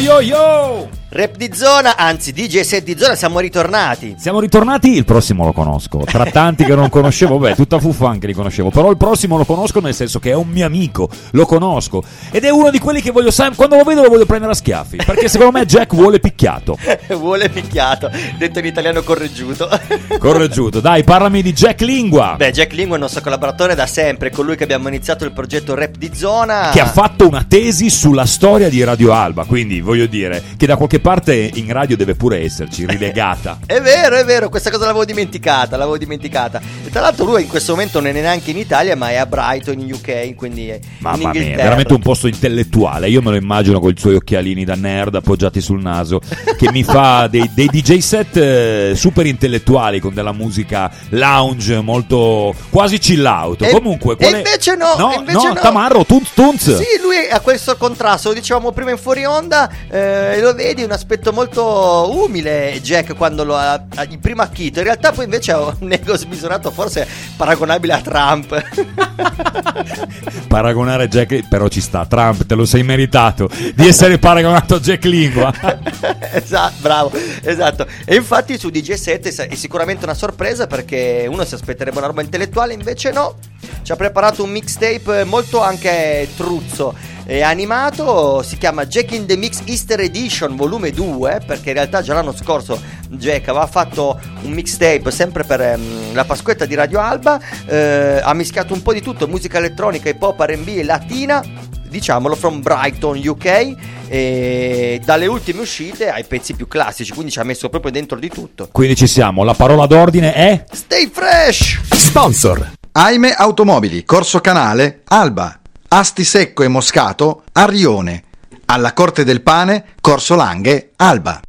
哟哟！Rap di zona, anzi DJ set di zona, siamo ritornati. Siamo ritornati, il prossimo lo conosco. Tra tanti che non conoscevo, beh, tutta fuffa anche li conoscevo. Però il prossimo lo conosco nel senso che è un mio amico, lo conosco. Ed è uno di quelli che voglio sempre, quando lo vedo lo voglio prendere a schiaffi. Perché secondo me Jack vuole picchiato. vuole picchiato, detto in italiano correggiuto. correggiuto, dai, parlami di Jack Lingua. Beh, Jack Lingua è il nostro collaboratore da sempre, con lui che abbiamo iniziato il progetto Rap di zona. Che ha fatto una tesi sulla storia di Radio Alba. Quindi voglio dire che da qualche parte in radio deve pure esserci, rilegata. è vero, è vero, questa cosa l'avevo dimenticata, l'avevo dimenticata. E tra l'altro lui in questo momento non è neanche in Italia, ma è a Brighton in UK, quindi è Mamma mia, è veramente un posto intellettuale. Io me lo immagino con i suoi occhialini da nerd appoggiati sul naso, che mi fa dei, dei DJ set eh, super intellettuali con della musica lounge molto quasi chill out. E, Comunque, e invece no, no, invece no, no. Tamarro, tunz tunz. Sì, lui ha questo contrasto, lo dicevamo prima in fuori onda, eh, lo vedi, un aspetto molto umile Jack quando lo ha, il primo acchito. In realtà poi invece ha un ego smisurato, forse paragonabile a Trump. Paragonare Jack, però ci sta. Trump, te lo sei meritato di essere paragonato a Jack Lingua. esatto, bravo, esatto. E infatti su DJ7 è sicuramente una sorpresa perché uno si aspetterebbe una roba intellettuale, invece no. Ci ha preparato un mixtape molto anche truzzo animato, si chiama Jack in the Mix Easter Edition volume 2, perché in realtà già l'anno scorso Jack aveva fatto un mixtape sempre per um, la Pasquetta di Radio Alba, eh, ha mischiato un po' di tutto, musica elettronica, hip hop, R&B e latina, diciamolo, from Brighton, UK, e dalle ultime uscite ai pezzi più classici, quindi ci ha messo proprio dentro di tutto. Quindi ci siamo, la parola d'ordine è Stay fresh! Sponsor Aime Automobili, Corso Canale, Alba. Asti Secco e Moscato, Arrione. Alla Corte del Pane, Corso Langhe, Alba.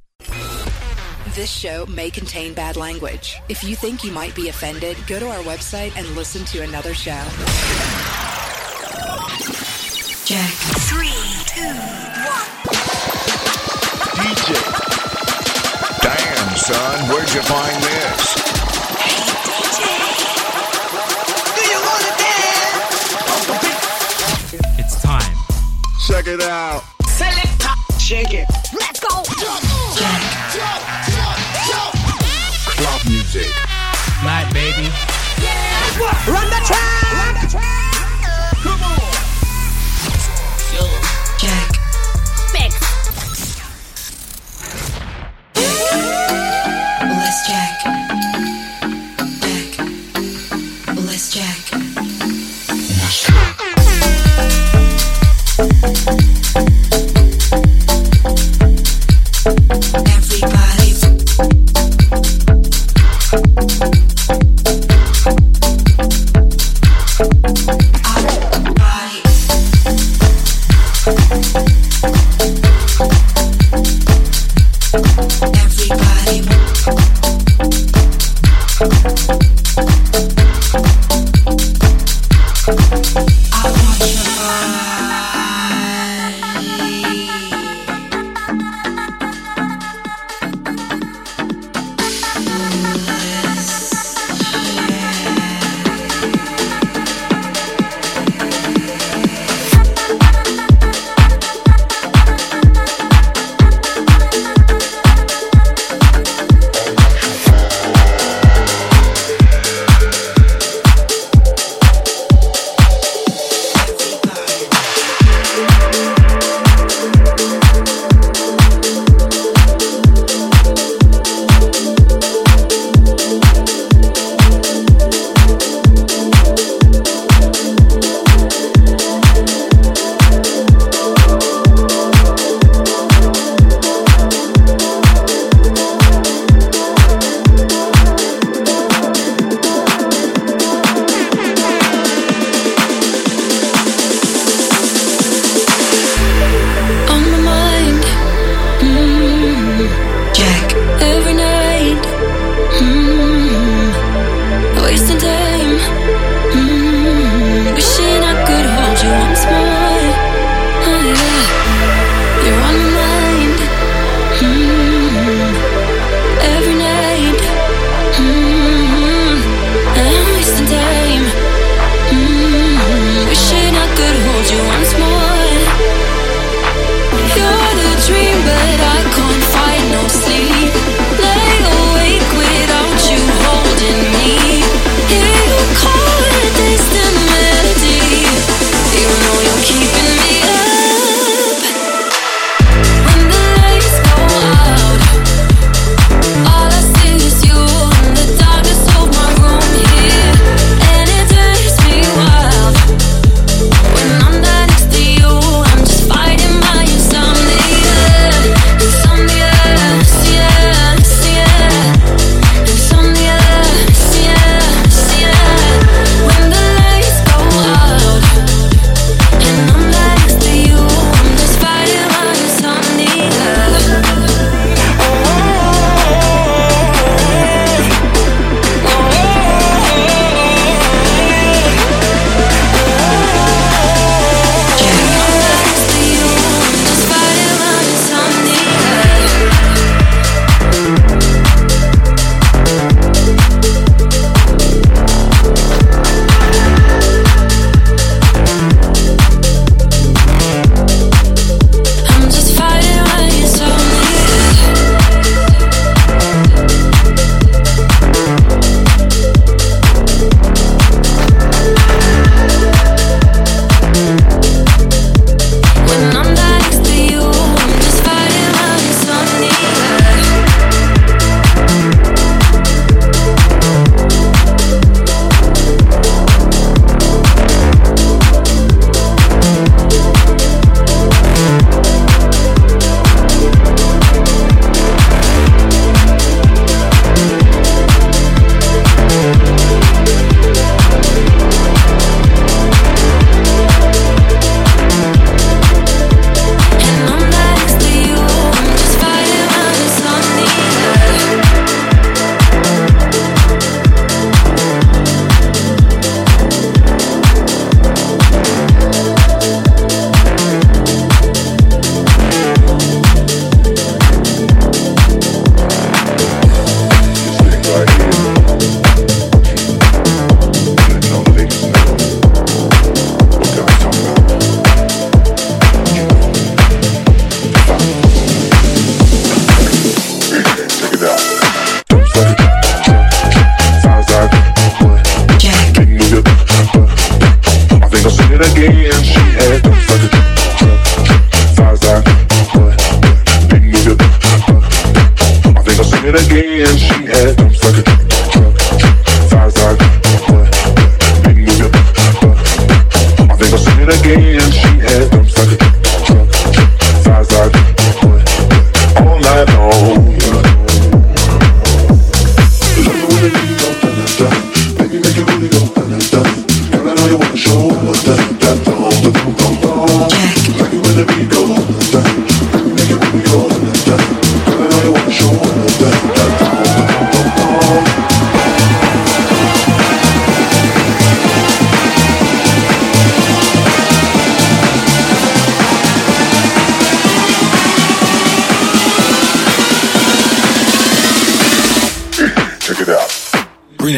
This show may contain bad language. If you think you might be offended, go to our website and listen to another show. Jack. Three, two, one. DJ. Damn, son, where'd you find this? Check it out. Select shake it. Let's go. Jack. Club music. Night, baby. Yeah. Run the track. Run the track. Come on. Jack. Mix. Let's Jack.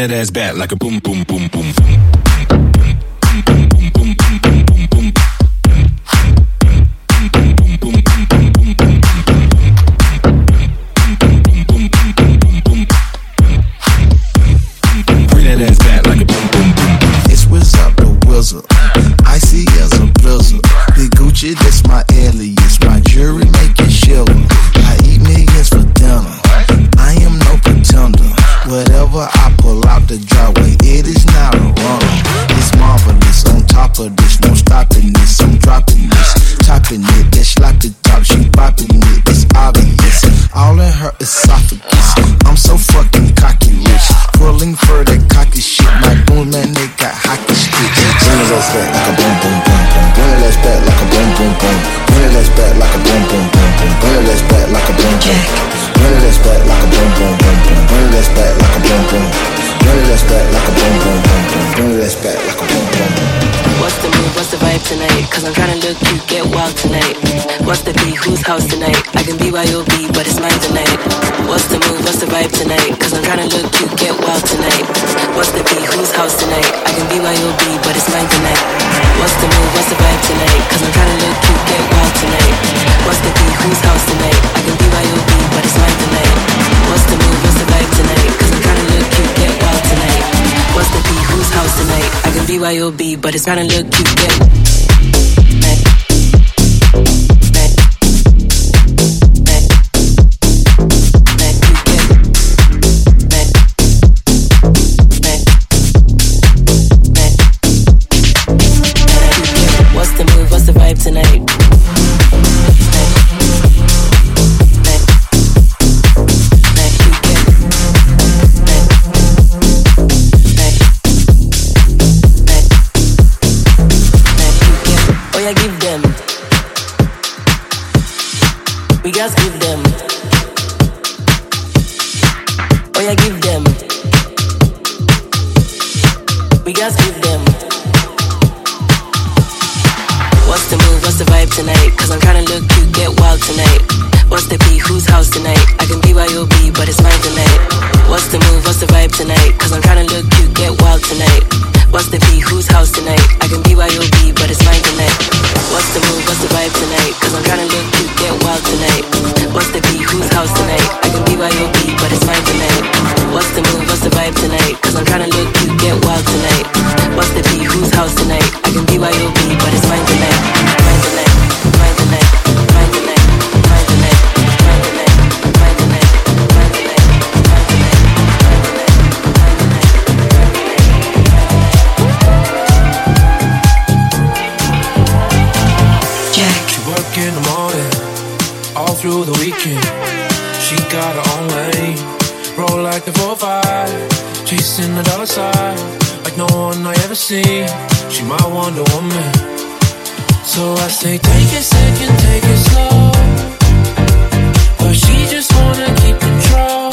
That ass back like a boom, boom, boom, boom. House tonight? I can be YOB, but it's mine tonight. What's the move? What's the vibe tonight? Cause I'm tryna look cute, get wild tonight. What's the beat? Whose house tonight? I can be YOB, but it's mine tonight. What's the move? What's the vibe tonight? Cause I'm tryna look cute, get wild tonight. What's the beat? Whose house tonight? I can be YOB, but it's mine tonight. What's the move? What's the vibe tonight? Cause I'm tryna look cute, get wild tonight. What's the beat? Whose house tonight? I can be YOB, but it's tryna look cute, get We just give them. What's the move? What's the vibe tonight? Cause I'm tryna look cute, get wild tonight. What's the beat? Whose house tonight? I can be YOB, but it's mine tonight. What's the move? What's the vibe tonight? Cause I'm tryna look cute, get wild tonight. What's the beat? Whose house tonight? I can be YOB, but it's mine tonight. What's the move? What's the vibe tonight? Cause I'm tryna look cute, get wild tonight. What's the beat? Whose house tonight? I can be YOB, but it's mine tonight. What's the move? What's the vibe tonight? Cause I'm tryna look cute, get wild tonight. What's the beat? Whose house tonight? I can be YOB, but it's mine tonight. Work in the morning, all through the weekend. She got her own way, roll like the 4-5, chasing the dollar sign like no one I ever see. She my Wonder Woman, so I say take a second, take it slow. But she just wanna keep control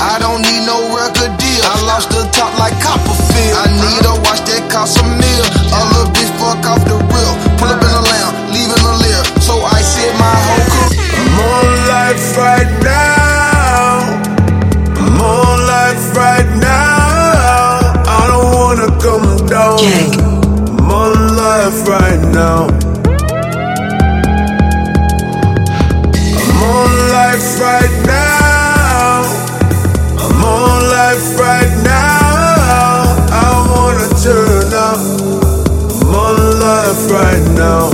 I don't need no record deal. I lost the top like Copperfield. I need a watch that cost a meal. A little bitch fuck off the know.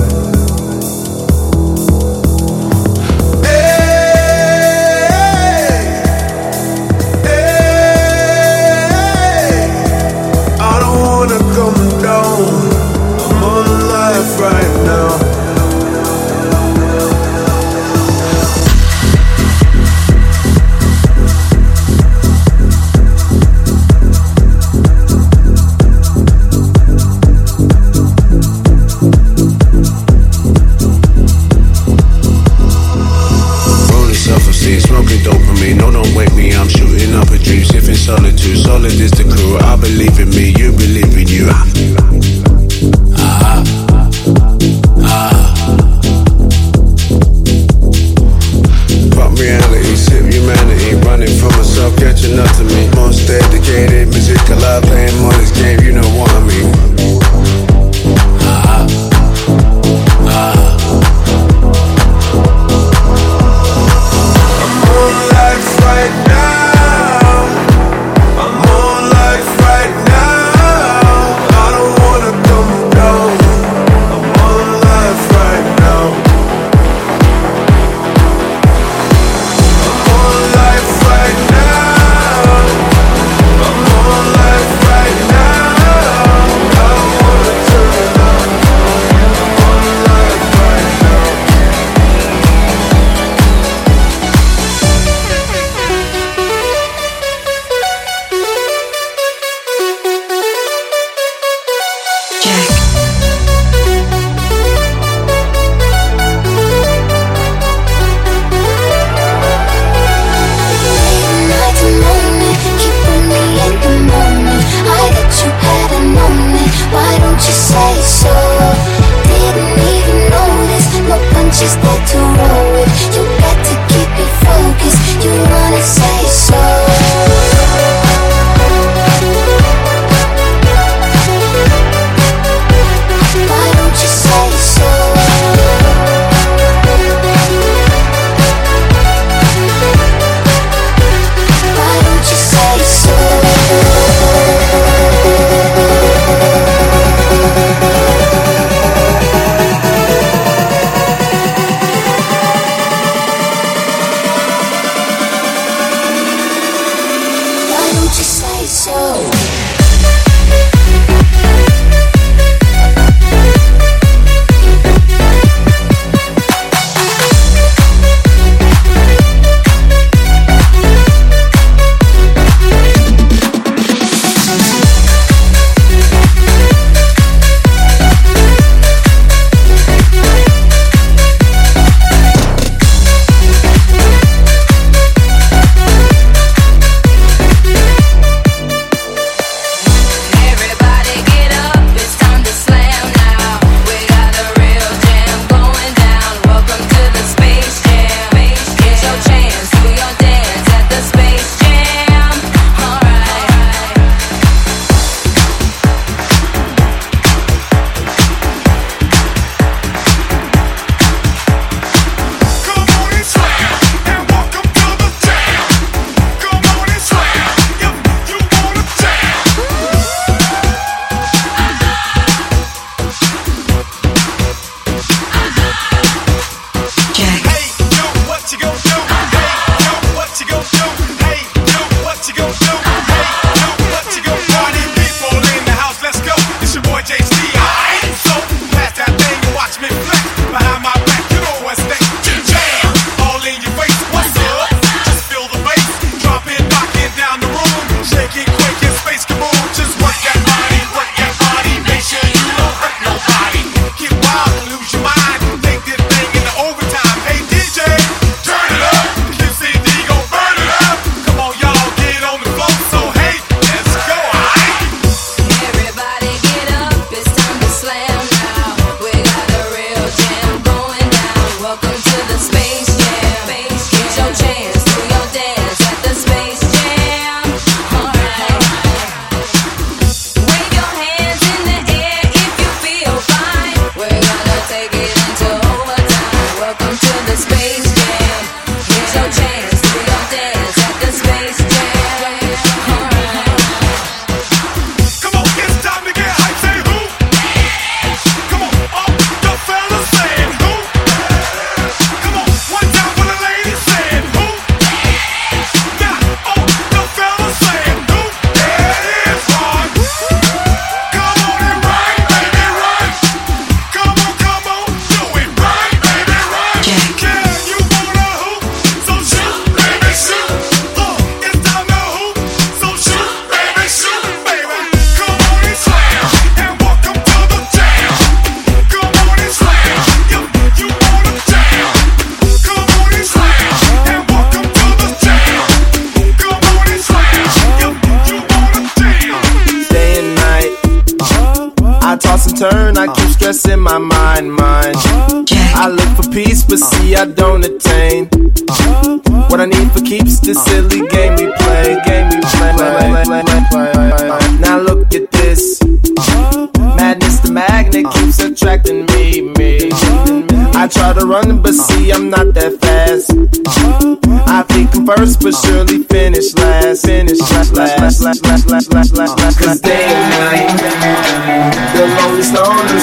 I don't attain. What I need for keeps this silly game we play. Game we play. play, play, play, play. Now look at this. Madness, the magnet keeps attracting me, me. I try to run, but see, I'm not that fast. I think I'm first, but surely finish last. Finish last, last, last, last, last, last, last, last. Cause day and night, the lonely stoner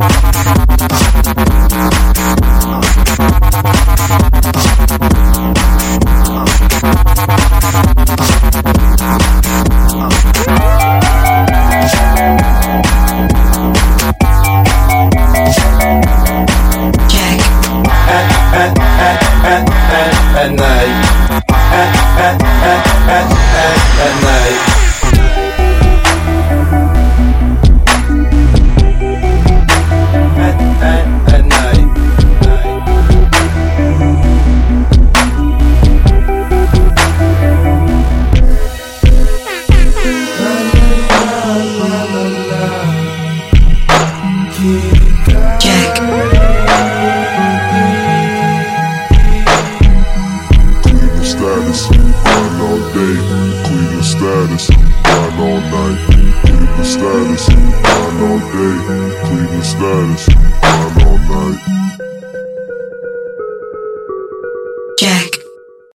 At, at, at, at, at night. At, at, at, at, at, at night. At, at, at night. Cleveland status, grind all day. Cleveland status, grind all night. Cleveland status, grind all day. Cleveland status, grind all night. Jack.